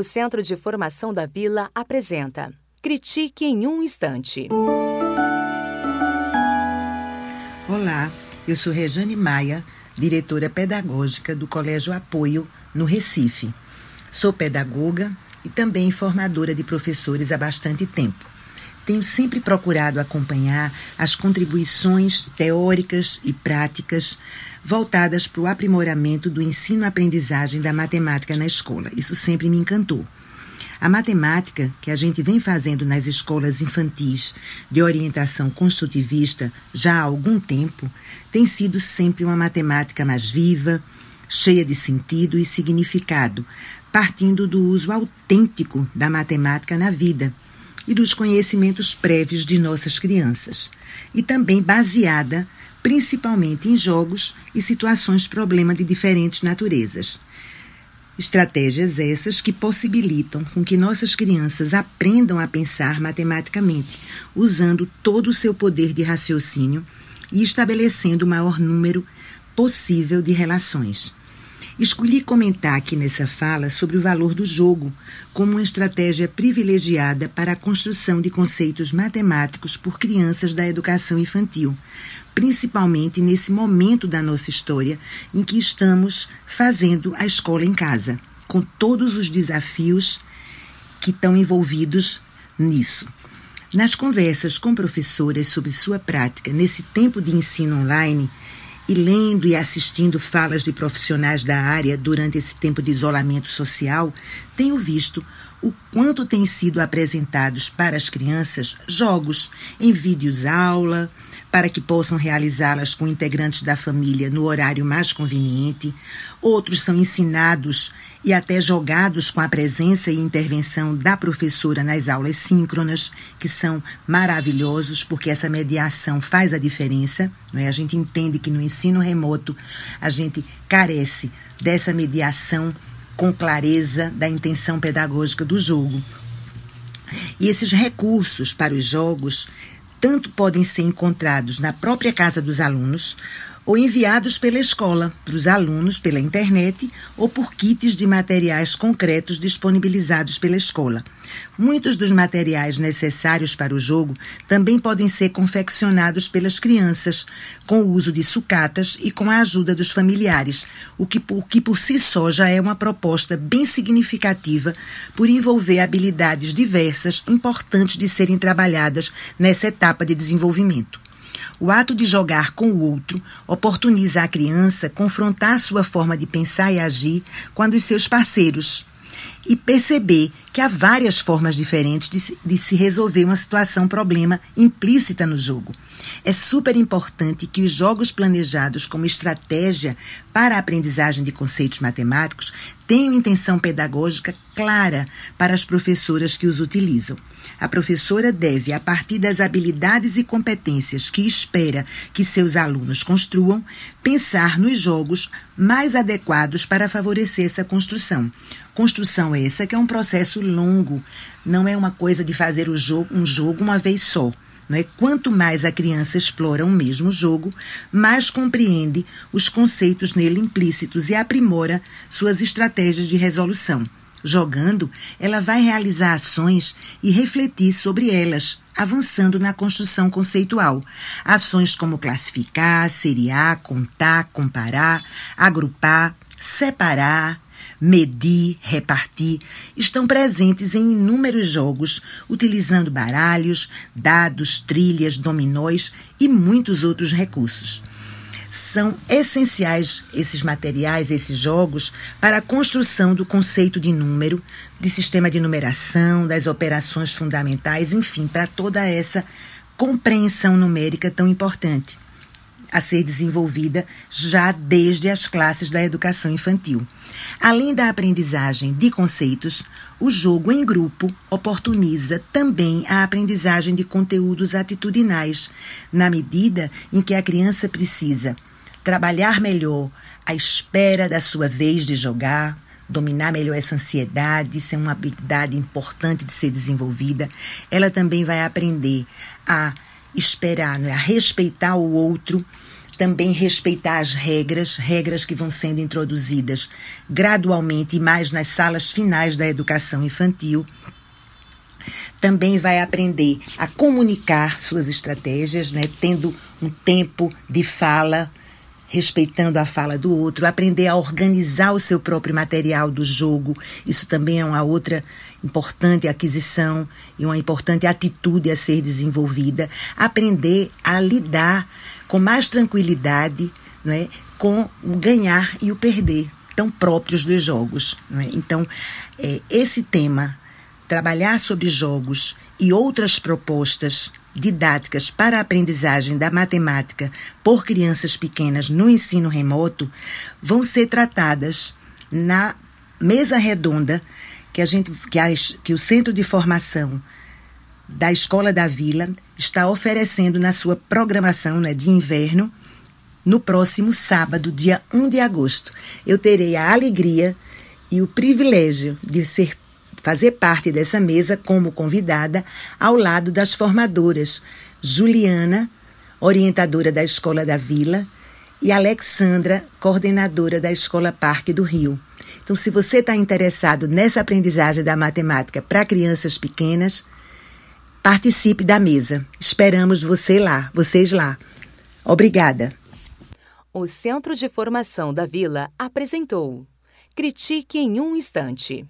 O Centro de Formação da Vila apresenta Critique em um Instante. Olá, eu sou Rejane Maia, diretora pedagógica do Colégio Apoio, no Recife. Sou pedagoga e também formadora de professores há bastante tempo. Tenho sempre procurado acompanhar as contribuições teóricas e práticas voltadas para o aprimoramento do ensino-aprendizagem da matemática na escola. Isso sempre me encantou. A matemática que a gente vem fazendo nas escolas infantis de orientação construtivista já há algum tempo tem sido sempre uma matemática mais viva, cheia de sentido e significado, partindo do uso autêntico da matemática na vida e dos conhecimentos prévios de nossas crianças, e também baseada principalmente em jogos e situações problema de diferentes naturezas. Estratégias essas que possibilitam com que nossas crianças aprendam a pensar matematicamente, usando todo o seu poder de raciocínio e estabelecendo o maior número possível de relações. Escolhi comentar aqui nessa fala sobre o valor do jogo como uma estratégia privilegiada para a construção de conceitos matemáticos por crianças da educação infantil, principalmente nesse momento da nossa história em que estamos fazendo a escola em casa, com todos os desafios que estão envolvidos nisso. Nas conversas com professoras sobre sua prática nesse tempo de ensino online, e lendo e assistindo falas de profissionais da área durante esse tempo de isolamento social, tenho visto o quanto têm sido apresentados para as crianças jogos em vídeos aula, para que possam realizá-las com integrantes da família no horário mais conveniente. Outros são ensinados e até jogados com a presença e intervenção da professora nas aulas síncronas, que são maravilhosos, porque essa mediação faz a diferença. Não é? A gente entende que no ensino remoto a gente carece dessa mediação com clareza da intenção pedagógica do jogo. E esses recursos para os jogos tanto podem ser encontrados na própria casa dos alunos ou enviados pela escola para os alunos pela internet ou por kits de materiais concretos disponibilizados pela escola. Muitos dos materiais necessários para o jogo também podem ser confeccionados pelas crianças, com o uso de sucatas e com a ajuda dos familiares, o que, o que por si só já é uma proposta bem significativa por envolver habilidades diversas importantes de serem trabalhadas nessa etapa de desenvolvimento. O ato de jogar com o outro oportuniza a criança confrontar sua forma de pensar e agir com a dos seus parceiros e perceber que há várias formas diferentes de, de se resolver uma situação problema implícita no jogo. É super importante que os jogos planejados como estratégia para a aprendizagem de conceitos matemáticos tenham intenção pedagógica clara para as professoras que os utilizam. A professora deve, a partir das habilidades e competências que espera que seus alunos construam, pensar nos jogos mais adequados para favorecer essa construção. Construção essa que é um processo longo, não é uma coisa de fazer um jogo uma vez só. Não é? Quanto mais a criança explora o mesmo jogo, mais compreende os conceitos nele implícitos e aprimora suas estratégias de resolução. Jogando, ela vai realizar ações e refletir sobre elas, avançando na construção conceitual. Ações como classificar, seriar, contar, comparar, agrupar, separar, medir, repartir, estão presentes em inúmeros jogos, utilizando baralhos, dados, trilhas, dominóis e muitos outros recursos. São essenciais esses materiais, esses jogos, para a construção do conceito de número, de sistema de numeração, das operações fundamentais, enfim, para toda essa compreensão numérica tão importante a ser desenvolvida já desde as classes da educação infantil. Além da aprendizagem de conceitos, o jogo em grupo oportuniza também a aprendizagem de conteúdos atitudinais, na medida em que a criança precisa trabalhar melhor a espera da sua vez de jogar, dominar melhor essa ansiedade, isso é uma habilidade importante de ser desenvolvida. Ela também vai aprender a esperar, né, a respeitar o outro também respeitar as regras, regras que vão sendo introduzidas gradualmente e mais nas salas finais da educação infantil. Também vai aprender a comunicar suas estratégias, né, tendo um tempo de fala, respeitando a fala do outro, aprender a organizar o seu próprio material do jogo. Isso também é uma outra importante aquisição e uma importante atitude a ser desenvolvida. Aprender a lidar com mais tranquilidade não é, com o ganhar e o perder, tão próprios dos jogos. É? Então, é, esse tema, trabalhar sobre jogos e outras propostas didáticas para a aprendizagem da matemática por crianças pequenas no ensino remoto, vão ser tratadas na mesa redonda que, a gente, que, a, que o Centro de Formação da Escola da Vila está oferecendo na sua programação né, de inverno no próximo sábado, dia 1 de agosto. Eu terei a alegria e o privilégio de ser fazer parte dessa mesa como convidada ao lado das formadoras Juliana, orientadora da Escola da Vila, e Alexandra, coordenadora da Escola Parque do Rio. Então, se você está interessado nessa aprendizagem da matemática para crianças pequenas, Participe da mesa. Esperamos você lá, vocês lá. Obrigada. O Centro de Formação da Vila apresentou Critique em um Instante.